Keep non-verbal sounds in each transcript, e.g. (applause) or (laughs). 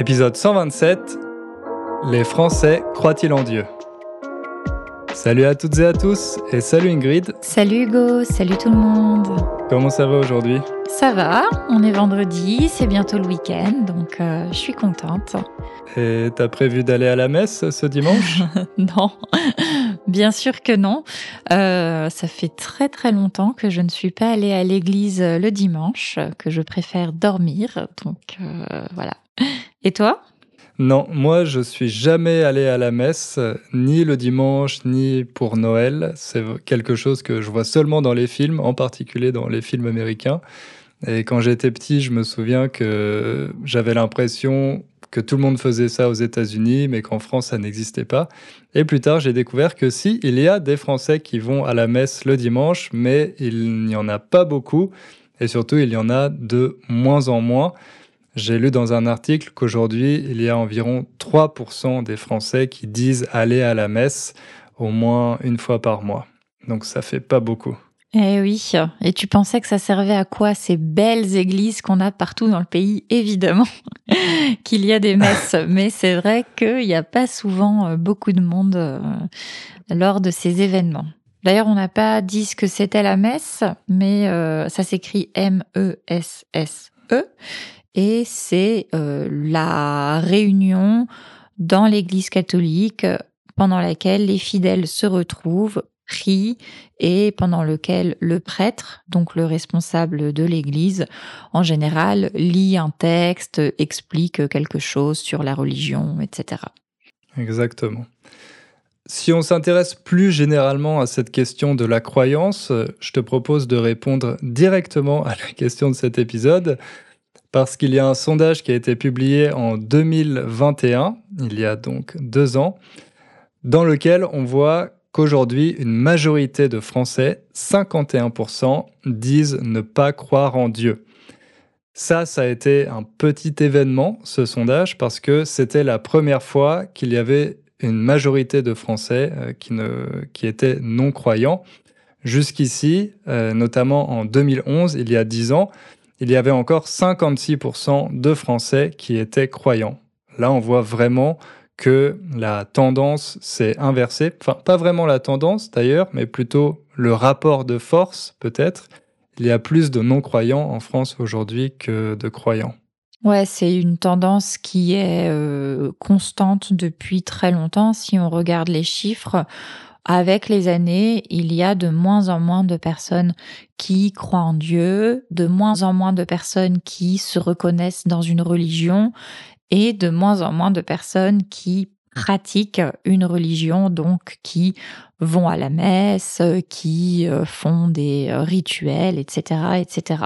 Épisode 127 Les Français croient-ils en Dieu? Salut à toutes et à tous et salut Ingrid. Salut Hugo, salut tout le monde. Comment ça va aujourd'hui? Ça va, on est vendredi, c'est bientôt le week-end, donc euh, je suis contente. Et t'as prévu d'aller à la messe ce dimanche? (laughs) Non, bien sûr que non. Euh, ça fait très très longtemps que je ne suis pas allée à l'église le dimanche, que je préfère dormir, donc euh, voilà. Et toi? Non, moi je suis jamais allé à la messe, ni le dimanche, ni pour Noël. C'est quelque chose que je vois seulement dans les films, en particulier dans les films américains. Et quand j'étais petit, je me souviens que j'avais l'impression que tout le monde faisait ça aux États-Unis, mais qu'en France, ça n'existait pas. Et plus tard, j'ai découvert que si, il y a des Français qui vont à la messe le dimanche, mais il n'y en a pas beaucoup. Et surtout, il y en a de moins en moins. J'ai lu dans un article qu'aujourd'hui, il y a environ 3% des Français qui disent aller à la messe au moins une fois par mois. Donc ça fait pas beaucoup. Eh oui, et tu pensais que ça servait à quoi ces belles églises qu'on a partout dans le pays? Évidemment (laughs) qu'il y a des messes, (laughs) mais c'est vrai qu'il n'y a pas souvent euh, beaucoup de monde euh, lors de ces événements. D'ailleurs, on n'a pas dit ce que c'était la messe, mais euh, ça s'écrit M-E-S-S-E et c'est euh, la réunion dans l'Église catholique pendant laquelle les fidèles se retrouvent, prient et pendant lequel le prêtre, donc le responsable de l'Église, en général, lit un texte, explique quelque chose sur la religion, etc. Exactement. Si on s'intéresse plus généralement à cette question de la croyance, je te propose de répondre directement à la question de cet épisode parce qu'il y a un sondage qui a été publié en 2021, il y a donc deux ans, dans lequel on voit qu'aujourd'hui, une majorité de Français, 51%, disent ne pas croire en Dieu. Ça, ça a été un petit événement, ce sondage, parce que c'était la première fois qu'il y avait une majorité de Français euh, qui, ne, étaient non-croyants. Jusqu'ici, euh, notamment en 2011, il y a dix ans, il y avait encore 56% de Français qui étaient croyants. Là, on voit vraiment que la tendance s'est inversée. Enfin, pas vraiment la tendance d'ailleurs, mais plutôt le rapport de force peut-être. Il y a plus de non-croyants en France aujourd'hui que de croyants. Ouais, c'est une tendance qui est euh, constante depuis très longtemps. Si on regarde les chiffres, avec les années, il y a de moins en moins de personnes qui croient en Dieu, de moins en moins de personnes qui se reconnaissent dans une religion et de moins en moins de personnes qui pratiquent une religion, donc qui vont à la messe, qui euh, font des euh, rituels, etc., etc.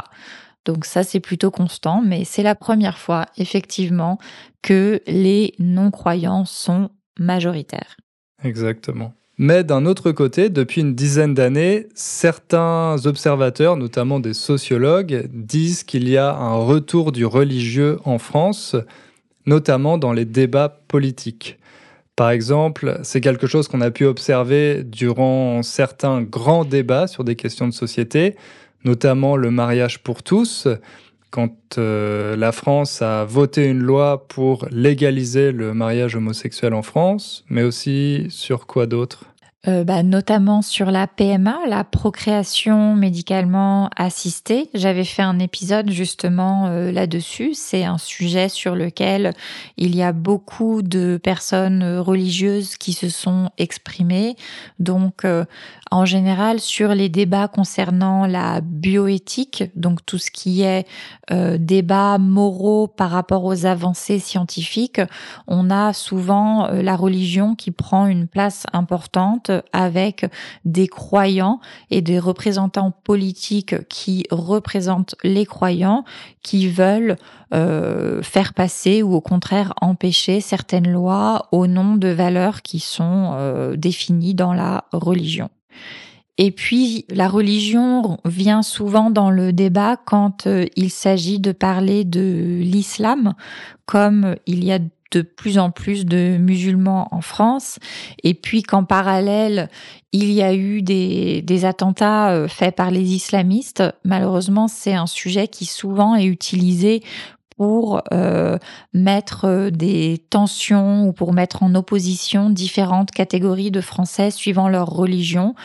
Donc ça, c'est plutôt constant, mais c'est la première fois, effectivement, que les non-croyants sont majoritaires. Exactement. Mais d'un autre côté, depuis une dizaine d'années, certains observateurs, notamment des sociologues, disent qu'il y a un retour du religieux en France, notamment dans les débats politiques. Par exemple, c'est quelque chose qu'on a pu observer durant certains grands débats sur des questions de société, notamment le mariage pour tous, quand euh, la France a voté une loi pour légaliser le mariage homosexuel en France, mais aussi sur quoi d'autre? Euh, bah, notamment sur la PMA, la procréation médicalement assistée. J'avais fait un épisode justement euh, là-dessus. C'est un sujet sur lequel il y a beaucoup de personnes religieuses qui se sont exprimées. Donc, euh, en général, sur les débats concernant la bioéthique, donc tout ce qui est débat moraux par rapport aux avancées scientifiques, on a souvent la religion qui prend une place importante avec des croyants et des représentants politiques qui représentent les croyants, qui veulent euh, faire passer ou au contraire empêcher certaines lois au nom de valeurs qui sont euh, définies dans la religion. Et puis, la religion vient souvent dans le débat quand euh, il s'agit de parler de l'islam, comme il y a de plus en plus de musulmans en France, et puis qu'en parallèle, il y a eu des, attentats euh, faits par les islamistes. Malheureusement, c'est un sujet qui souvent est utilisé pour euh, mettre euh, des tensions ou pour mettre en opposition différentes catégories de Français suivant leur religion.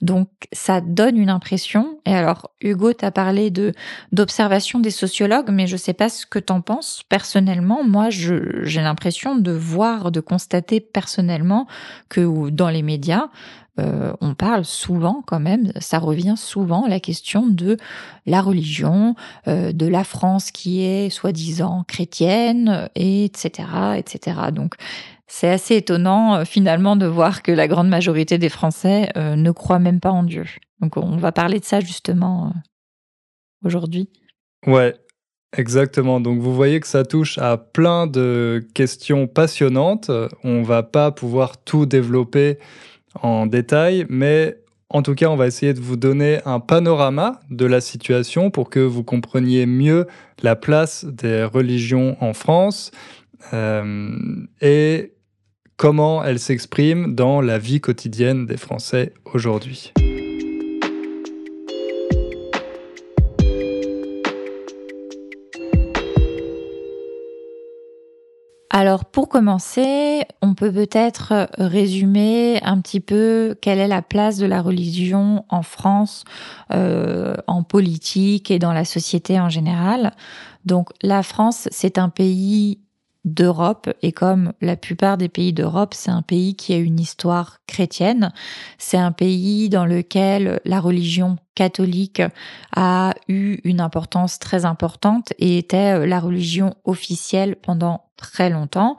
Donc ça donne une impression. Et alors Hugo t'a parlé de d'observation des sociologues, mais je sais pas ce que t'en penses personnellement. Moi, j'ai l'impression de voir, de constater personnellement que dans les médias, euh, on parle souvent quand même, ça revient souvent la question de la religion, euh, de la France qui est soi-disant chrétienne, etc., etc. Donc c'est assez étonnant euh, finalement de voir que la grande majorité des Français ne croient même pas en Dieu. Donc on va parler de ça justement aujourd'hui. Ouais, Exactement. Donc vous voyez que ça touche à plein de questions passionnantes. On va pas pouvoir tout développer en détail, mais en tout cas, on va essayer de vous donner un panorama de la situation pour que vous compreniez mieux la place des religions en France euh, et comment elles s'expriment dans la vie quotidienne des Français aujourd'hui. Alors pour commencer, on peut peut-être résumer un petit peu quelle est la place de la religion en France, euh, en politique et dans la société en général. Donc la France, c'est un pays d'Europe et comme la plupart des pays d'Europe, c'est un pays qui a une histoire chrétienne. C'est un pays dans lequel la religion catholique a eu une importance très importante et était la religion officielle pendant très longtemps,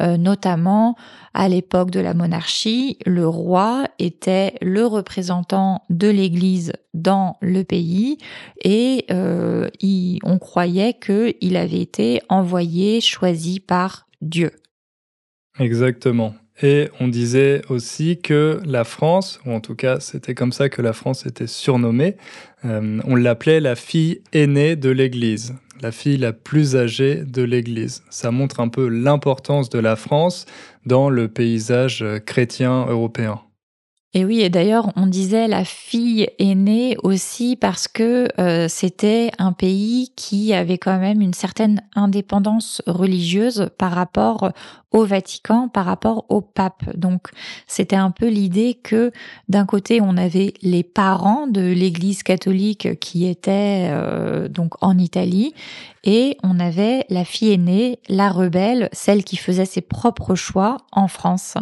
euh, notamment à l'époque de la monarchie, le roi était le représentant de l'Église dans le pays et euh, on croyait qu'il avait été envoyé, choisi par Dieu. Exactement. Et on disait aussi que la France, ou en tout cas c'était comme ça que la France était surnommée, euh, on l'appelait la fille aînée de l'Église la fille la plus âgée de l'Église. Ça montre un peu l'importance de la France dans le paysage chrétien européen. Et oui, et d'ailleurs, on disait la fille aînée aussi parce que euh, c'était un pays qui avait quand même une certaine indépendance religieuse par rapport au Vatican par rapport au pape. Donc c'était un peu l'idée que d'un côté on avait les parents de l'Église catholique qui étaient euh, donc en Italie et on avait la fille aînée, la rebelle, celle qui faisait ses propres choix en France.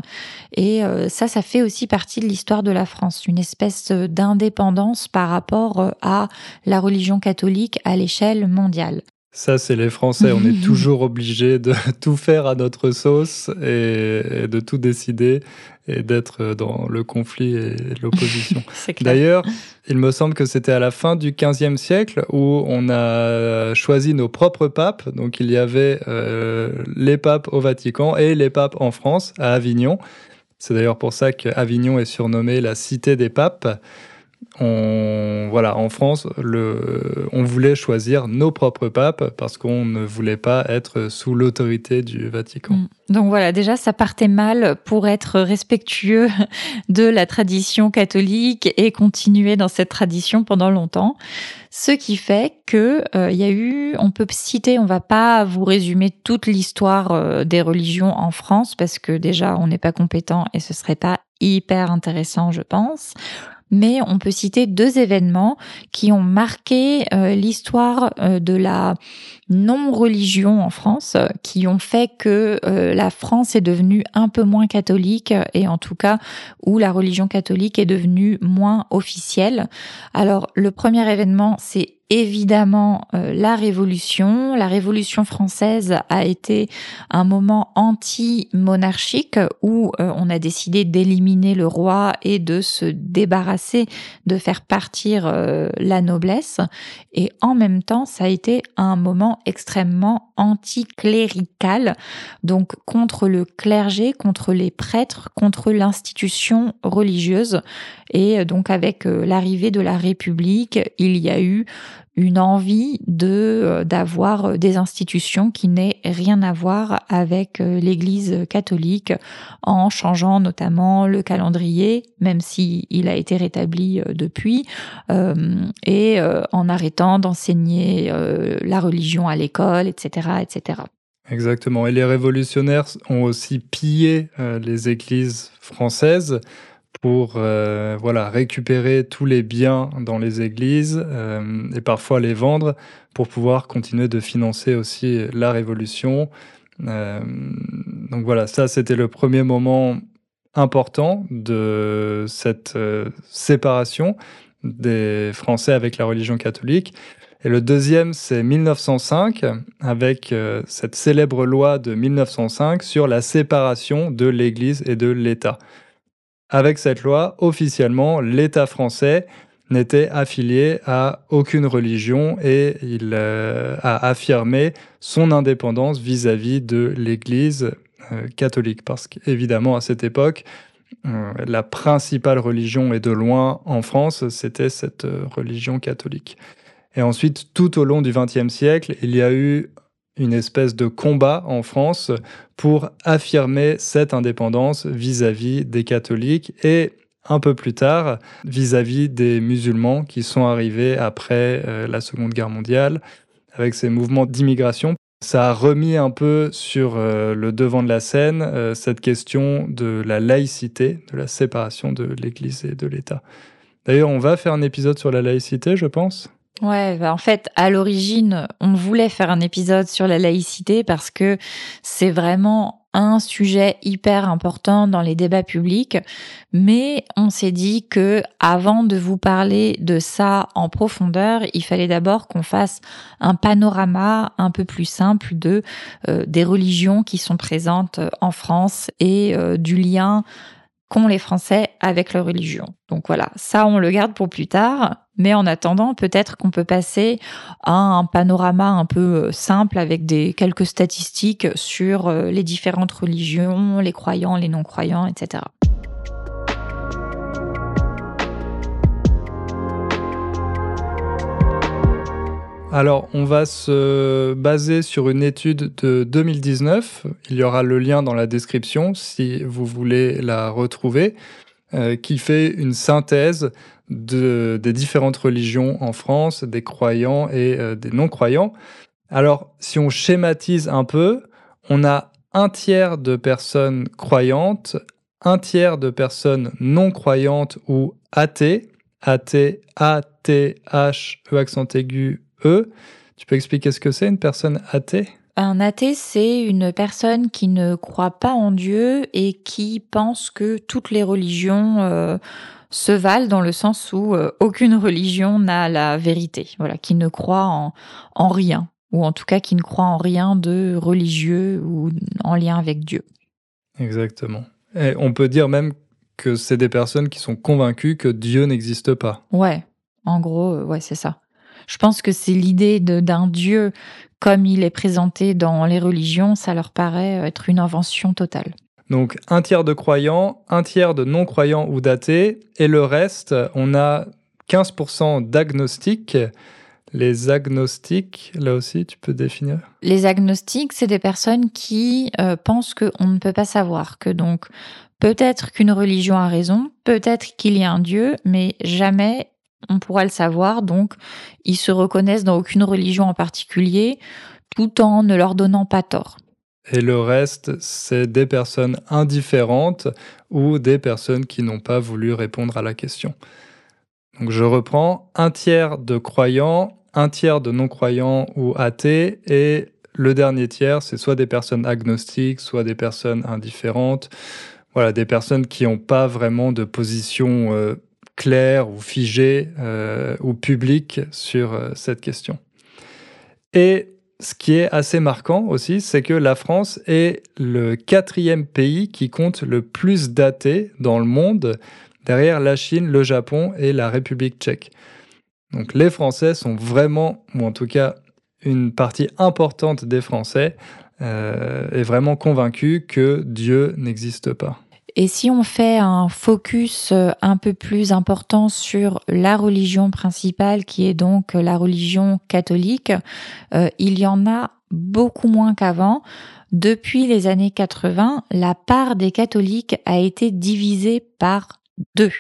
Et euh, ça, ça fait aussi partie de l'histoire de la France, une espèce d'indépendance par rapport à la religion catholique à l'échelle mondiale. Ça, c'est les Français. On est (laughs) toujours obligé de (laughs) tout faire à notre sauce et, de tout décider et d'être dans le conflit et l'opposition. (laughs) D'ailleurs, il me semble que c'était à la fin du XVe siècle où on a choisi nos propres papes. Donc, il y avait euh, les papes au Vatican et les papes en France, à Avignon. C'est d'ailleurs pour ça qu'Avignon est surnommée la cité des papes on, voilà, en France, on voulait choisir nos propres papes parce qu'on ne voulait pas être sous l'autorité du Vatican. Mm. Donc voilà, déjà, ça partait mal pour être respectueux de la tradition catholique et continuer dans cette tradition pendant longtemps. Ce qui fait que euh, il y a eu, on peut citer, on va pas vous résumer toute l'histoire euh, des religions en France parce que déjà on n'est pas compétent et ce serait pas hyper intéressant, je pense mais on peut citer deux événements qui ont marqué euh, l'histoire euh, de la non-religion en France, qui ont fait que euh, la France est devenue un peu moins catholique et en tout cas où la religion catholique est devenue moins officielle. Alors le premier événement, c'est évidemment euh, la Révolution. La Révolution française a été un moment anti-monarchique où euh, on a décidé d'éliminer le roi et de se débarrasser, de faire partir euh, la noblesse. Et en même temps, ça a été un moment extrêmement anticlérical, donc contre le clergé, contre les prêtres, contre l'institution religieuse. Et donc avec l'arrivée de la République, il y a eu une envie de euh, d'avoir euh, des institutions qui n'aient rien à voir avec euh, l'Église catholique, en changeant notamment le calendrier, même si il a été rétabli depuis, et en arrêtant d'enseigner la religion à l'école, etc., etc. Exactement. Et les révolutionnaires ont aussi pillé les églises françaises pour euh, voilà, récupérer tous les biens dans les églises euh, et parfois les vendre pour pouvoir continuer de financer aussi la révolution. Euh, donc voilà, ça c'était le premier moment important de cette séparation des Français avec la religion catholique. Et le deuxième, c'est 1905, avec cette célèbre loi de 1905 sur la séparation de l'Église et de l'État. Avec cette loi, officiellement, l'État français n'était affilié à aucune religion et il euh, a affirmé son indépendance vis-à-vis de l'Église euh, catholique. Parce qu'évidemment, à cette époque, euh, la principale religion et de loin en France, c'était cette religion catholique. Et ensuite, tout au long du XXe siècle, il y a eu une espèce de combat en France pour affirmer cette indépendance vis-à-vis des catholiques et un peu plus tard vis-à-vis des musulmans qui sont arrivés après euh, la Seconde Guerre mondiale avec ces mouvements d'immigration. Ça a remis un peu sur euh, le devant de la scène euh, cette question de la laïcité, de la séparation de l'Église et de l'État. D'ailleurs, on va faire un épisode sur la laïcité, je pense. Ouais, bah, en fait, à l'origine, on voulait faire un épisode sur la laïcité parce que c'est vraiment un sujet hyper important dans les débats publics, mais on s'est dit que avant de vous parler de ça en profondeur, il fallait d'abord qu'on fasse un panorama un peu plus simple de euh, des religions qui sont présentes en France et euh, du lien qu'ont les Français avec leur religion. Donc voilà, ça on le garde pour plus tard, mais en attendant, peut-être qu'on peut passer à un panorama un peu euh, simple avec des quelques statistiques sur euh, les différentes religions, les croyants, les non-croyants, etc. Alors, on va se baser sur une étude de 2019. Il y aura le lien dans la description si vous voulez la retrouver, euh, qui fait une synthèse des différentes religions en France, des croyants et euh, des non-croyants. Alors, si on schématise un peu, on a un tiers de personnes croyantes, un tiers de personnes non croyantes ou athées, athées, A-T-H, E accent aigu, E. Tu peux expliquer ce que c'est une personne athée? Un athée, c'est une personne qui ne croit pas en Dieu et qui pense que toutes les religions euh, se valent dans le sens où euh, aucune religion n'a la vérité. Voilà, qui ne croit en, en rien, ou en tout cas qui ne croit en rien de religieux ou en lien avec Dieu. Exactement. Et on peut dire même que c'est des personnes qui sont convaincues que Dieu n'existe pas. Ouais, en gros, euh, ouais, c'est ça. Je pense que c'est l'idée d'un Dieu comme il est présenté dans les religions, ça leur paraît être une invention totale. Donc un tiers de croyants, un tiers de non-croyants ou d'athées, et le reste, on a 15% d'agnostiques. Les agnostiques, là aussi, tu peux définir? Les agnostiques, c'est des personnes qui euh, pensent qu'on ne peut pas savoir, que donc peut-être qu'une religion a raison, peut-être qu'il y a un Dieu, mais jamais on pourra le savoir. Donc, ils se reconnaissent dans aucune religion en particulier, tout en ne leur donnant pas tort. Et le reste, c'est des personnes indifférentes ou des personnes qui n'ont pas voulu répondre à la question. Donc je reprends, un tiers de croyants, un tiers de non-croyants ou athées, et le dernier tiers, c'est soit des personnes agnostiques, soit des personnes indifférentes, voilà, des personnes qui n'ont pas vraiment de position euh, clair ou figé euh, ou public sur euh, cette question. Et ce qui est assez marquant aussi, c'est que la France est le quatrième pays qui compte le plus d'athées dans le monde, derrière la Chine, le Japon et la République tchèque. Donc les Français sont vraiment, ou en tout cas une partie importante des Français, euh, est vraiment convaincue que Dieu n'existe pas. Et si on fait un focus euh, un peu plus important sur la religion principale, qui est donc la religion catholique, euh, il y en a beaucoup moins qu'avant. Depuis les années 80, la part des catholiques a été divisée par deux.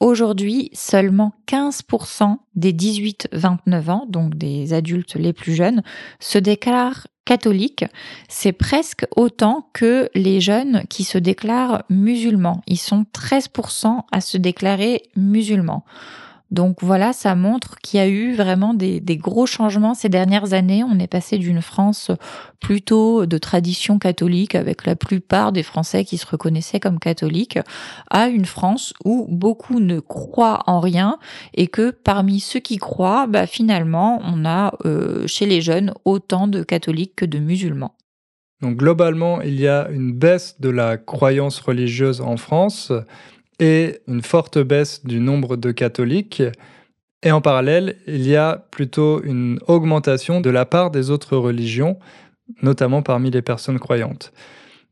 Aujourd'hui, seulement 15% des 18-29 ans, donc des adultes les plus jeunes, se déclarent catholiques. C'est presque autant que les jeunes qui se déclarent musulmans. Ils sont 13% à se déclarer musulmans. Donc voilà, ça montre qu'il y a eu vraiment des, gros changements ces dernières années. On est passé d'une France plutôt de tradition catholique, avec la plupart des Français qui se reconnaissaient comme catholiques, à une France où beaucoup ne croient en rien et que parmi ceux qui croient, bah, finalement, on a euh, chez les jeunes autant de catholiques que de musulmans. Donc globalement, il y a une baisse de la croyance religieuse en France et une forte baisse du nombre de catholiques. Et en parallèle, il y a plutôt une augmentation de la part des autres religions, notamment parmi les personnes croyantes.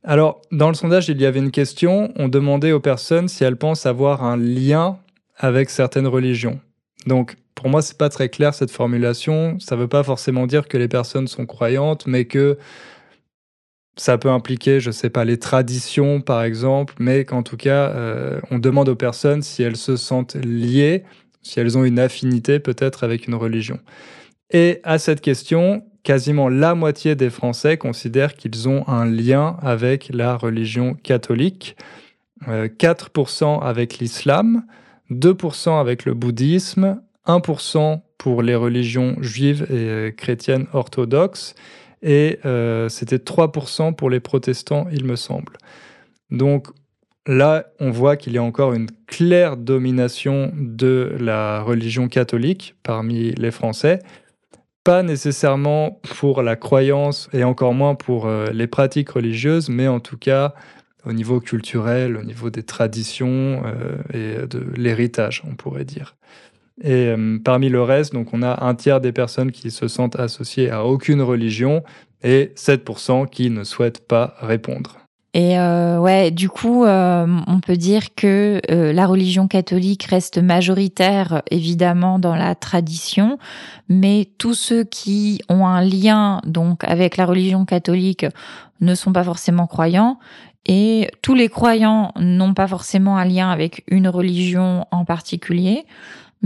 Alors, dans le sondage, il y avait une question, on demandait aux personnes si elles pensent avoir un lien avec certaines religions. Donc, pour moi, c'est pas très clair cette formulation. Ça veut pas forcément dire que les personnes sont croyantes, mais que ça peut impliquer, je ne sais pas, les traditions par exemple, mais qu'en tout cas, euh, on demande aux personnes si elles se sentent liées, si elles ont une affinité peut-être avec une religion. Et à cette question, quasiment la moitié des Français considèrent qu'ils ont un lien avec la religion catholique, 4% euh, avec l'islam, 2% avec le bouddhisme, 1% pour les religions juives et euh, chrétiennes orthodoxes, et euh, c'était 3% pour les protestants, il me semble. Donc là, on voit qu'il y a encore une claire domination de la religion catholique parmi les Français. Pas nécessairement pour la croyance et encore moins pour euh, les pratiques religieuses, mais en tout cas au niveau culturel, au niveau des traditions euh, et de l'héritage, on pourrait dire. Et euh, parmi le reste, donc on a un tiers des personnes qui se sentent associées à aucune religion et 7% qui ne souhaitent pas répondre. Et euh, ouais, du coup, euh, on peut dire que la religion catholique reste majoritaire, évidemment, dans la tradition, mais tous ceux qui ont un lien donc avec la religion catholique ne sont pas forcément croyants. Et tous les croyants n'ont pas forcément un lien avec une religion en particulier.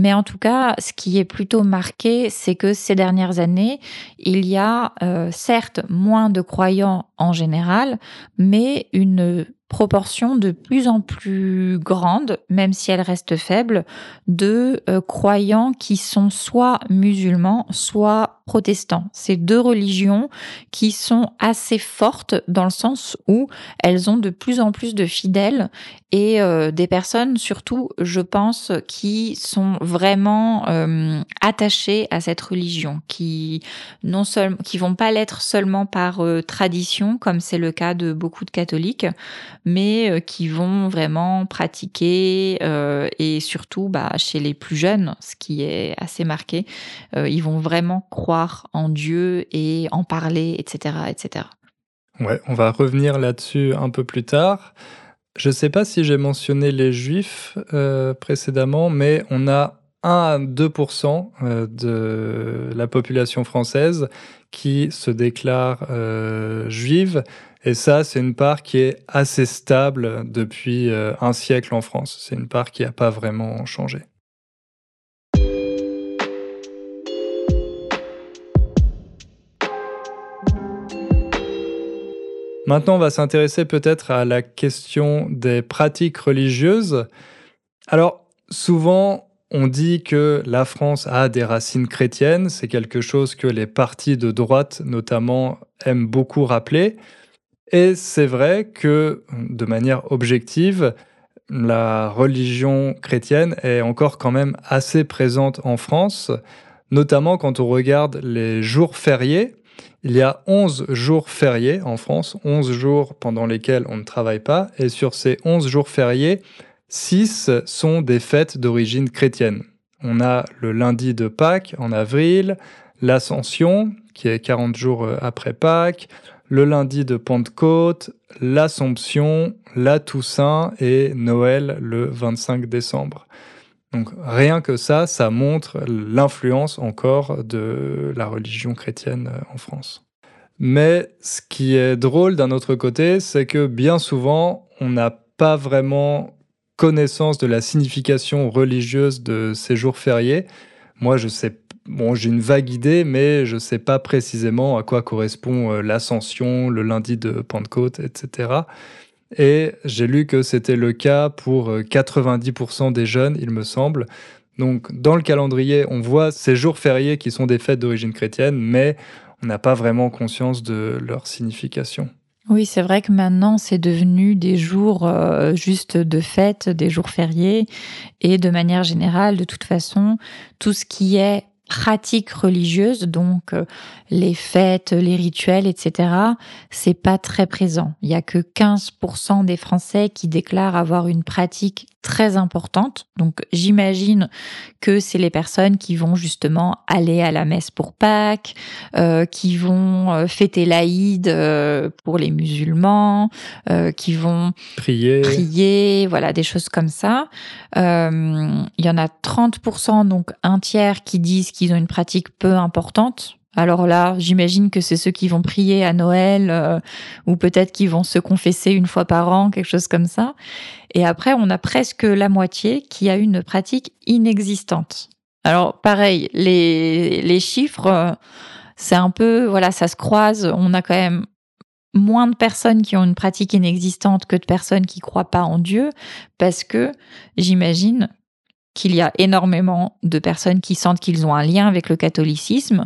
Mais en tout cas, ce qui est plutôt marqué, c'est que ces dernières années, il y a euh, certes moins de croyants en général, mais une proportion de plus en plus grande, même si elle reste faible, de euh, croyants qui sont soit musulmans, soit protestants. Ces deux religions qui sont assez fortes dans le sens où elles ont de plus en plus de fidèles et euh, des personnes surtout, je pense, qui sont vraiment euh, attachées à cette religion, qui non seulement, qui vont pas l'être seulement par tradition, comme c'est le cas de beaucoup de catholiques, mais euh, qui vont vraiment pratiquer euh, et surtout bah, chez les plus jeunes, ce qui est assez marqué, euh, ils vont vraiment croire en Dieu et en parler, etc., etc. Ouais, on va revenir là-dessus un peu plus tard. Je ne sais pas si j'ai mentionné les juifs précédemment, mais on a 1 à 2% de la population française qui se déclare juive et ça, c'est une part qui est assez stable depuis euh, un siècle en France. C'est une part qui n'a pas vraiment changé. Maintenant, on va s'intéresser peut-être à la question des pratiques religieuses. Alors, souvent, on dit que la France a des racines chrétiennes. C'est quelque chose que les partis de droite, notamment, aiment beaucoup rappeler. Et c'est vrai que, de manière objective, la religion chrétienne est encore quand même assez présente en France, notamment quand on regarde les jours fériés. Il y a 11 jours fériés en France, 11 jours pendant lesquels on ne travaille pas, et sur ces 11 jours fériés, 6 sont des fêtes d'origine chrétienne. On a le lundi de Pâques en avril, l'Ascension, qui est 40 jours après Pâques, le lundi de Pentecôte, l'Assomption, la Toussaint et Noël le 25 décembre. Donc rien que ça, ça montre l'influence encore de la religion chrétienne en France. Mais ce qui est drôle d'un autre côté, c'est que bien souvent, on n'a pas vraiment connaissance de la signification religieuse de ces jours fériés. Moi, je sais, bon, j'ai une vague idée, mais je ne sais pas précisément à quoi correspond euh, l'ascension, le lundi de Pentecôte, etc. Et j'ai lu que c'était le cas pour 90% euh, des jeunes, il me semble. Donc, dans le calendrier, on voit ces jours fériés qui sont des fêtes d'origine chrétienne, mais on n'a pas vraiment conscience de leur signification. Oui, c'est vrai que maintenant, c'est devenu des jours euh, juste de fête, des jours fériés. Et de manière générale, de toute façon, tout ce qui est pratique religieuse, donc euh, les fêtes, les rituels, etc., c'est pas très présent. Il y a que 15% des Français qui déclarent avoir une pratique très importante. Donc j'imagine que c'est les personnes qui vont justement aller à la messe pour Pâques, euh, qui vont euh, fêter l'Aïd euh, pour les musulmans, euh, qui vont prier. prier, voilà des choses comme ça. Euh, il y en a 30%, donc un tiers, qui disent qu'ils ont une pratique peu importante. Alors là, j'imagine que c'est ceux qui vont prier à Noël euh, ou peut-être qui vont se confesser une fois par an, quelque chose comme ça. Et après, on a presque la moitié qui a une pratique inexistante. Alors pareil, les, les chiffres, euh, c'est un peu, voilà, ça se croise. On a quand même moins de personnes qui ont une pratique inexistante que de personnes qui croient pas en Dieu, parce que j'imagine qu'il y a énormément de personnes qui sentent qu'ils ont un lien avec le catholicisme,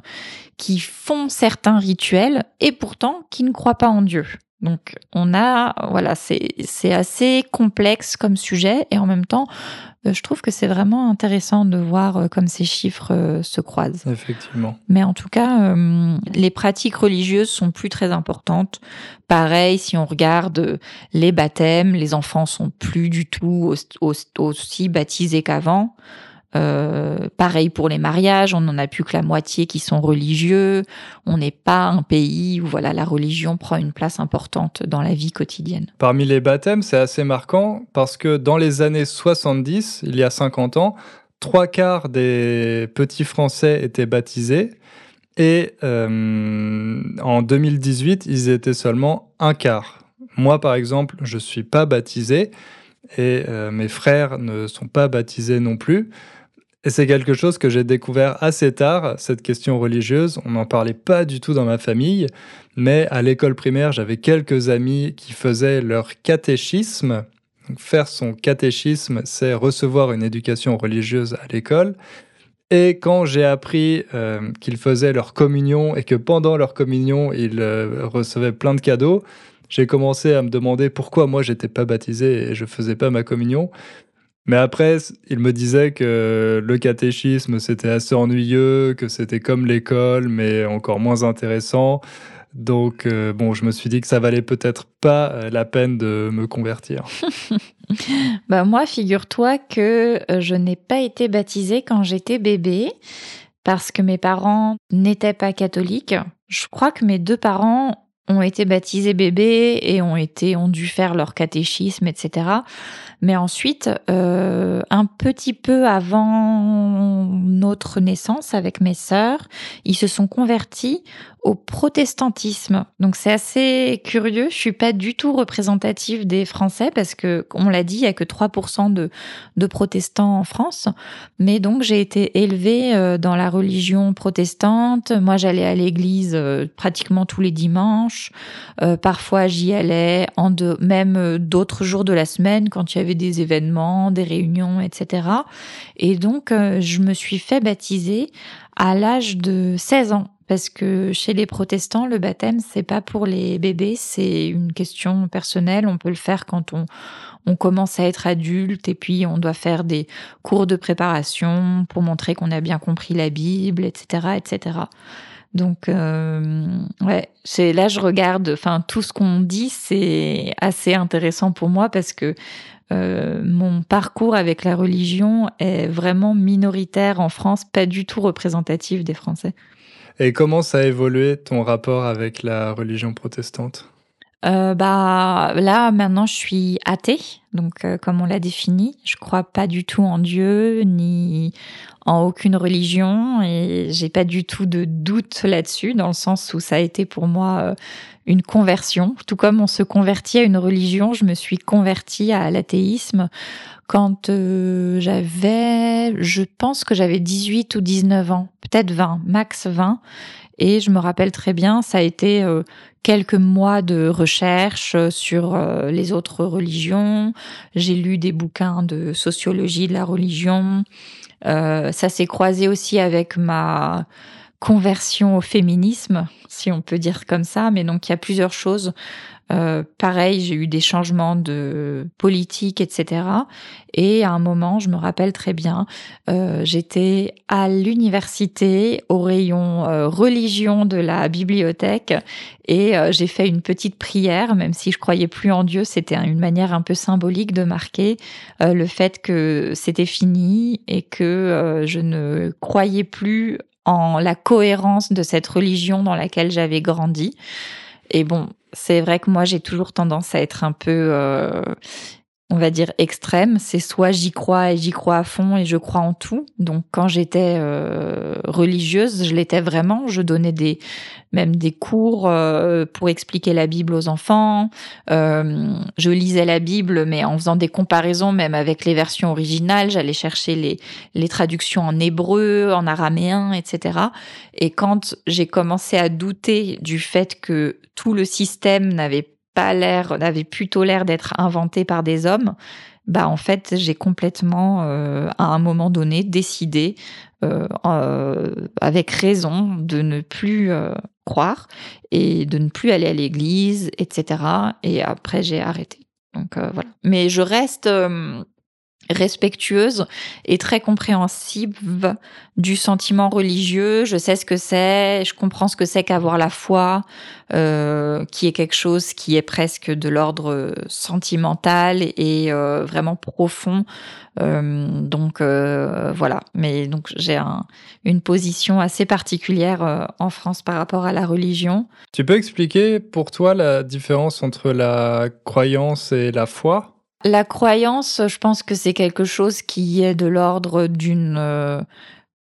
qui font certains rituels et pourtant qui ne croient pas en Dieu. Donc on a, voilà, c'est assez complexe comme sujet et en même temps, euh, je trouve que c'est vraiment intéressant de voir euh, comme ces chiffres euh, se croisent. Effectivement. Mais en tout cas, les pratiques religieuses sont plus très importantes. Pareil, si on regarde les baptêmes, les enfants sont plus du tout aussi baptisés qu'avant. Euh, pareil pour les mariages, on n'en a plus que la moitié qui sont religieux. On n'est pas un pays où voilà la religion prend une place importante dans la vie quotidienne. Parmi les baptêmes, c'est assez marquant parce que dans les années 70, il y a 50 ans, trois quarts des petits Français étaient baptisés. Et euh, en 2018, ils étaient seulement un quart. Moi, par exemple, je suis pas baptisé et euh, mes frères ne sont pas baptisés non plus. Et c'est quelque chose que j'ai découvert assez tard, cette question religieuse. On n'en parlait pas du tout dans ma famille, mais à l'école primaire, j'avais quelques amis qui faisaient leur catéchisme. faire son catéchisme, c'est recevoir une éducation religieuse à l'école. Et quand j'ai appris euh, qu'ils faisaient leur communion et que pendant leur communion, ils euh, recevaient plein de cadeaux, j'ai commencé à me demander pourquoi moi j'étais pas baptisé et je faisais pas ma communion. Mais après, il me disait que le catéchisme, c'était assez ennuyeux, que c'était comme l'école, mais encore moins intéressant. Donc, euh, bon, je me suis dit que ça valait peut-être pas euh, la peine de me convertir. (laughs) bah moi, figure-toi que euh, je n'ai pas été baptisée quand j'étais bébé parce que mes parents n'étaient pas catholiques. Je crois que mes deux parents ont été baptisés bébés et ont été ont dû faire leur catéchisme, etc. Mais ensuite, euh, un petit peu avant notre naissance avec mes sœurs, ils se sont convertis au protestantisme. Donc c'est assez curieux. Je suis pas du tout représentative des Français parce que, on l'a dit, il y a que 3% de, de protestants en France. Mais donc j'ai été élevée euh, dans la religion protestante. Moi, j'allais à l'église euh, pratiquement tous les dimanches. Euh, parfois, j'y allais en de, même d'autres jours de la semaine quand il y avait des événements, des réunions, etc. Et donc, je me suis fait baptiser à l'âge de 16 ans parce que chez les protestants, le baptême, c'est pas pour les bébés, c'est une question personnelle. On peut le faire quand on, on commence à être adulte et puis on doit faire des cours de préparation pour montrer qu'on a bien compris la Bible, etc., etc. Donc, euh, ouais, c'est là je regarde, enfin tout ce qu'on dit, c'est assez intéressant pour moi parce que euh, mon parcours avec la religion est vraiment minoritaire en France, pas du tout représentatif des Français. Et comment ça a évolué ton rapport avec la religion protestante? Euh, bah là maintenant je suis athée. Donc euh, comme on l'a défini je crois pas du tout en Dieu ni en aucune religion. Et j'ai pas du tout de doute là-dessus dans le sens où ça a été pour moi euh, une conversion tout comme on se convertit à une religion je me suis convertie à l'athéisme quand j'avais je pense que j'avais 18 ou 19 ans peut-être 20 max 20 et je me rappelle très bien, ça a été euh, quelques mois de recherche euh, sur euh, les autres religions. J'ai lu des bouquins de sociologie de la religion. ça s'est croisé aussi avec ma conversion au féminisme, si on peut dire comme ça. Mais donc il y a plusieurs choses euh, pareil, j'ai eu des changements de politique, etc. Et à un moment, je me rappelle très bien, euh, j'étais à l'université au rayon euh, religion de la bibliothèque et j'ai fait une petite prière, même si je croyais plus en Dieu, c'était une manière un peu symbolique de marquer le fait que c'était fini et que je ne croyais plus en la cohérence de cette religion dans laquelle j'avais grandi. Et bon, c'est vrai que moi j'ai toujours tendance à être un peu euh, on va dire extrême, c'est soit j'y crois et j'y crois à fond et je crois en tout. Donc quand j'étais euh, religieuse, je l'étais vraiment. Je donnais des même des cours euh, pour expliquer la Bible aux enfants. Euh, je lisais la Bible, mais en faisant des comparaisons, même avec les versions originales. J'allais chercher les les traductions en hébreu, en araméen, etc. Et quand j'ai commencé à douter du fait que tout le système n'avait pas l'air, avait plutôt l'air d'être inventé par des hommes, bah en fait j'ai complètement euh, à un moment donné décidé euh, euh, avec raison de ne plus croire et de ne plus aller à l'église, etc. Et après j'ai arrêté. Donc voilà. Mais je reste respectueuse et très compréhensible du sentiment religieux. Je sais ce que c'est, je comprends ce que c'est qu'avoir la foi, euh, qui est quelque chose qui est presque de l'ordre sentimental et euh, vraiment profond. Euh, donc voilà. Mais donc j'ai une position assez particulière en France par rapport à la religion. Tu peux expliquer pour toi la différence entre la croyance et la foi? La croyance, je pense que c'est quelque chose qui est de l'ordre d'une euh,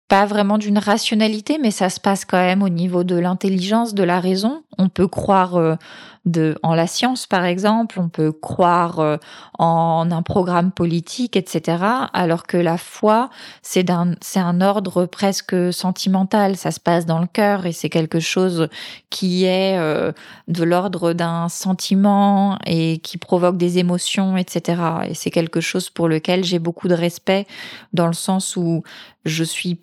pas vraiment d'une rationalité, mais ça se passe quand même au niveau de l'intelligence, de la raison. On peut croire euh, de, en la science, par exemple, on peut croire euh, en un programme politique, etc. Alors que la foi, c'est d'un, c'est un ordre presque sentimental. Ça se passe dans le cœur et c'est quelque chose qui est euh, de l'ordre d'un sentiment et qui provoque des émotions, etc. Et c'est quelque chose pour lequel j'ai beaucoup de respect dans le sens où je suis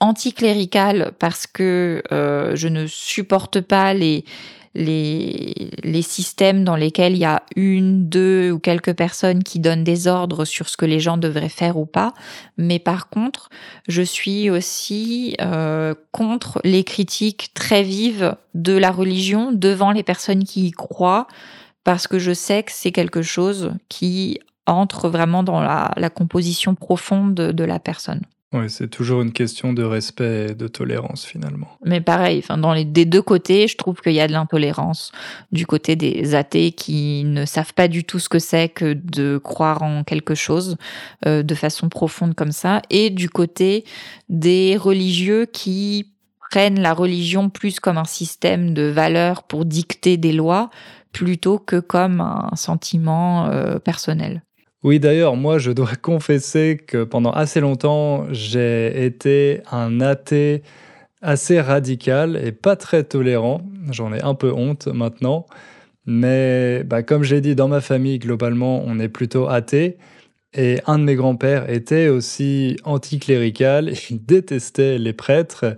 anticlérical parce que euh, je ne supporte pas les, les, les systèmes dans lesquels il y a une, deux ou quelques personnes qui donnent des ordres sur ce que les gens devraient faire ou pas. Mais par contre, je suis aussi euh, contre les critiques très vives de la religion devant les personnes qui y croient parce que je sais que c'est quelque chose qui entre vraiment dans la, composition profonde de, de la personne. Oui, c'est toujours une question de respect et de tolérance finalement. Mais pareil, enfin, dans les des deux côtés, je trouve qu'il y a de l'intolérance du côté des athées qui ne savent pas du tout ce que c'est que de croire en quelque chose euh, de façon profonde comme ça, et du côté des religieux qui prennent la religion plus comme un système de valeurs pour dicter des lois plutôt que comme un sentiment euh, personnel. Oui, d'ailleurs, moi, je dois (laughs) confesser que pendant assez longtemps, j'ai été un athée assez radical et pas très tolérant. J'en ai un peu honte maintenant. Mais bah, comme j'ai dit, dans ma famille, globalement, on est plutôt athée. Et un de mes grands-pères était aussi anticlérical, (laughs) il détestait les prêtres.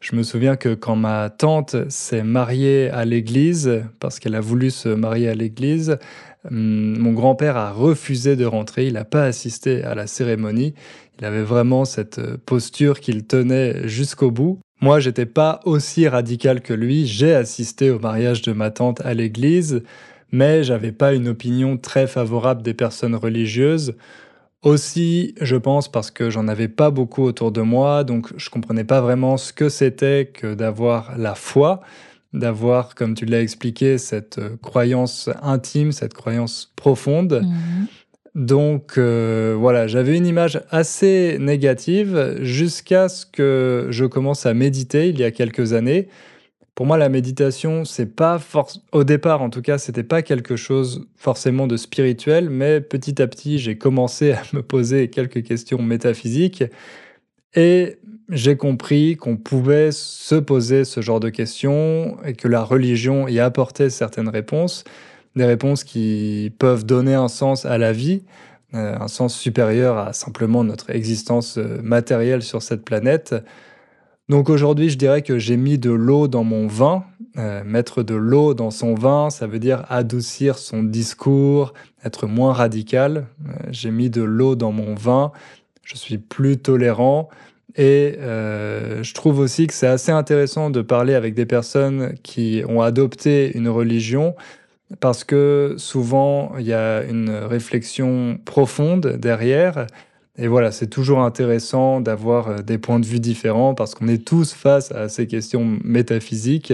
Je me souviens que quand ma tante s'est mariée à l'église, parce qu'elle a voulu se marier à l'église, mon grand-père a refusé de rentrer, il n'a pas assisté à la cérémonie. Il avait vraiment cette posture qu'il tenait jusqu'au bout. Moi, j'étais pas aussi radical que lui. J'ai assisté au mariage de ma tante à l'église, mais j'avais pas une opinion très favorable des personnes religieuses. Aussi, je pense parce que j'en avais pas beaucoup autour de moi, donc je comprenais pas vraiment ce que c'était que d'avoir la foi, d'avoir, comme tu l'as expliqué, cette euh, croyance intime, cette croyance profonde. Mhm. Donc euh, voilà, j'avais une image assez négative jusqu'à ce que je commence à méditer il y a quelques années. Pour moi, la méditation, c'est pas au départ, en tout cas, c'était pas quelque chose forcément de spirituel, mais petit à petit, j'ai commencé à me poser quelques questions métaphysiques et j'ai compris qu'on pouvait se poser ce genre de questions et que la religion y apportait certaines réponses, des réponses qui peuvent donner un sens à la vie, euh, un sens supérieur à simplement notre existence euh, matérielle sur cette planète. Donc aujourd'hui, je dirais que j'ai mis de l'eau dans mon vin. Euh, mettre de l'eau dans son vin, ça veut dire adoucir son discours, être moins radical. J'ai mis de l'eau dans mon vin. Je suis plus tolérant. Et euh, je trouve aussi que c'est assez intéressant de parler avec des personnes qui ont adopté une religion parce que souvent il y a une réflexion profonde derrière et voilà, c'est toujours intéressant d'avoir euh, des points de vue différents parce qu'on est tous face à ces questions métaphysiques.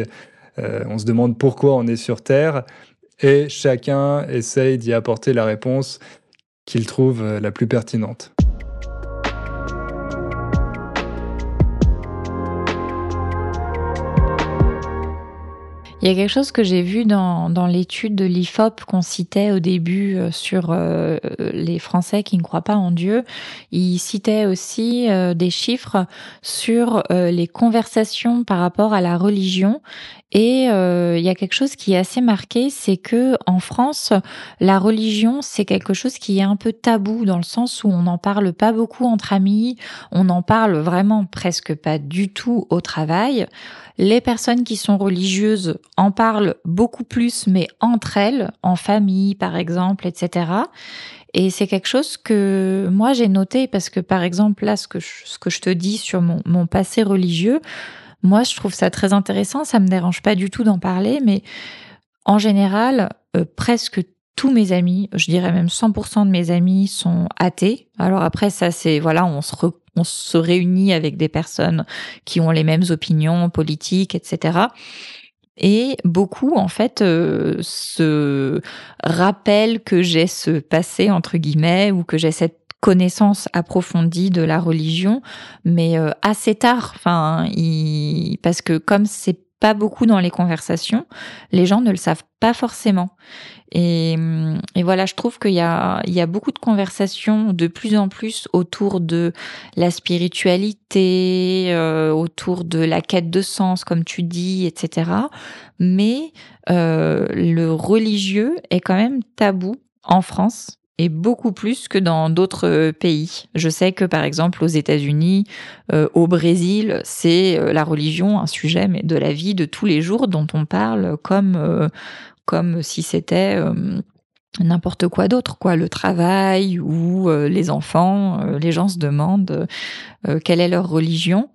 Euh, on se demande pourquoi on est sur Terre et chacun essaye d'y apporter la réponse qu'il trouve la plus pertinente. Il y a quelque chose que j'ai vu dans, dans l'étude de l'IFOP qu'on citait au début euh, sur euh, les Français qui ne croient pas en Dieu. Il citait aussi euh, des chiffres sur les conversations par rapport à la religion. Et il y a quelque chose qui est assez marqué, c'est que en France, la religion, c'est quelque chose qui est un peu tabou dans le sens où on n'en parle pas beaucoup entre amis, on n'en parle vraiment presque pas du tout au travail. Les personnes qui sont religieuses en parlent beaucoup plus, mais entre elles, en famille par exemple, etc. Et c'est quelque chose que moi j'ai noté parce que par exemple là, ce que je, te dis sur mon passé religieux, moi je trouve ça très intéressant, ça me dérange pas du tout d'en parler, mais en général, euh, presque tous mes amis, je dirais même 100% de mes amis sont athées. Alors après ça c'est voilà, on se réunit avec des personnes qui ont les mêmes opinions politiques, etc. Et beaucoup, en fait, euh, se rappellent que j'ai ce passé, entre guillemets, ou que j'ai cette connaissance approfondie de la religion, mais euh, assez tard. Enfin, parce que comme c'est pas beaucoup dans les conversations, les gens ne le savent pas forcément. Et, voilà, je trouve qu'il y a, il y a beaucoup de conversations de plus en plus autour de la spiritualité, euh, autour de la quête de sens, comme tu dis, etc. Mais euh, le religieux est quand même tabou en France et beaucoup plus que dans d'autres euh, pays. Je sais que par exemple aux États-Unis, euh, au Brésil, c'est euh, la religion un sujet mais de la vie de tous les jours dont on parle comme comme si c'était n'importe quoi d'autre, quoi, le travail ou les enfants. les gens se demandent quelle est leur religion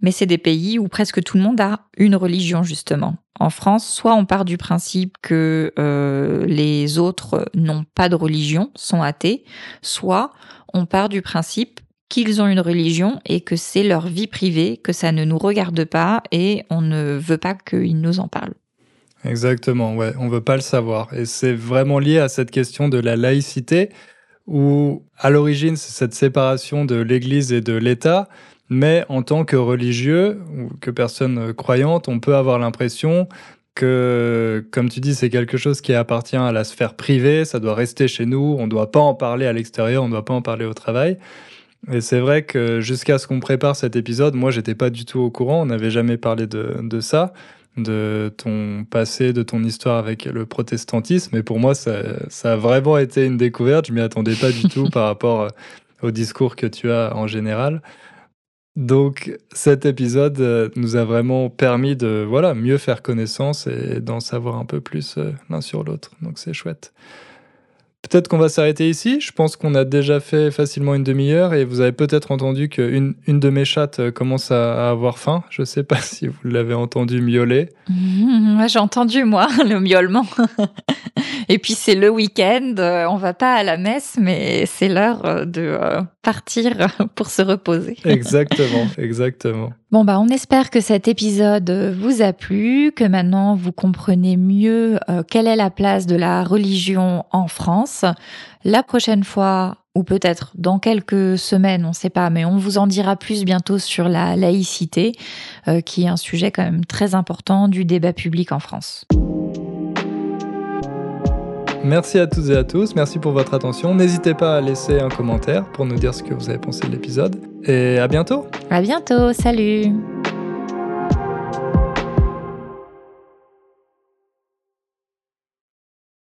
mais c'est des pays où presque tout le monde a une religion justement. En France, soit on part du principe que euh, les autres n'ont pas de religion, sont athées, soit on part du principe qu'ils ont une religion et que c'est leur vie privée, que ça ne nous regarde pas et on ne veut pas qu'ils nous en parlent. Exactement, ouais, on veut pas le savoir. Et c'est vraiment lié à cette question de la laïcité, où à l'origine, c'est cette séparation de l'Église et de l'État, mais en tant que religieux ou que personne croyante, on peut avoir l'impression que, comme tu dis, c'est quelque chose qui appartient à la sphère privée, ça doit rester chez nous, on ne doit pas en parler à l'extérieur, on ne doit pas en parler au travail. Et c'est vrai que jusqu'à ce qu'on prépare cet épisode, moi, j'étais pas du tout au courant, on n'avait jamais parlé de, de, ça, de ton passé, de ton histoire avec le protestantisme. Et pour moi, ça, ça a vraiment été une découverte, je m'y attendais pas du tout (laughs) par rapport au discours que tu as en général. Donc cet épisode euh, nous a vraiment permis de voilà mieux faire connaissance et d'en savoir un peu plus euh, l'un sur l'autre. Donc c'est chouette. Peut-être qu'on va s'arrêter ici. Je pense qu'on a déjà fait facilement une demi-heure et vous avez peut-être entendu qu'une une de mes chattes euh, commence à, avoir faim. Je ne sais pas (laughs) si vous l'avez entendu miauler. J'ai entendu, moi, (laughs) le miaulement. (laughs) Et puis c'est le week-end, on va pas à la messe, mais c'est l'heure de partir (laughs) pour se reposer. Exactement, exactement. Bon bah on espère que cet épisode vous a plu, que maintenant vous comprenez mieux quelle est la place de la religion en France. La prochaine fois, ou peut-être dans quelques semaines, on ne sait pas, mais on vous en dira plus bientôt sur la laïcité, qui est un sujet quand même très important du débat public en France. Merci à toutes et à tous, merci pour votre attention. N'hésitez pas à laisser un commentaire pour nous dire ce que vous avez pensé de l'épisode. Et à bientôt. À bientôt, salut.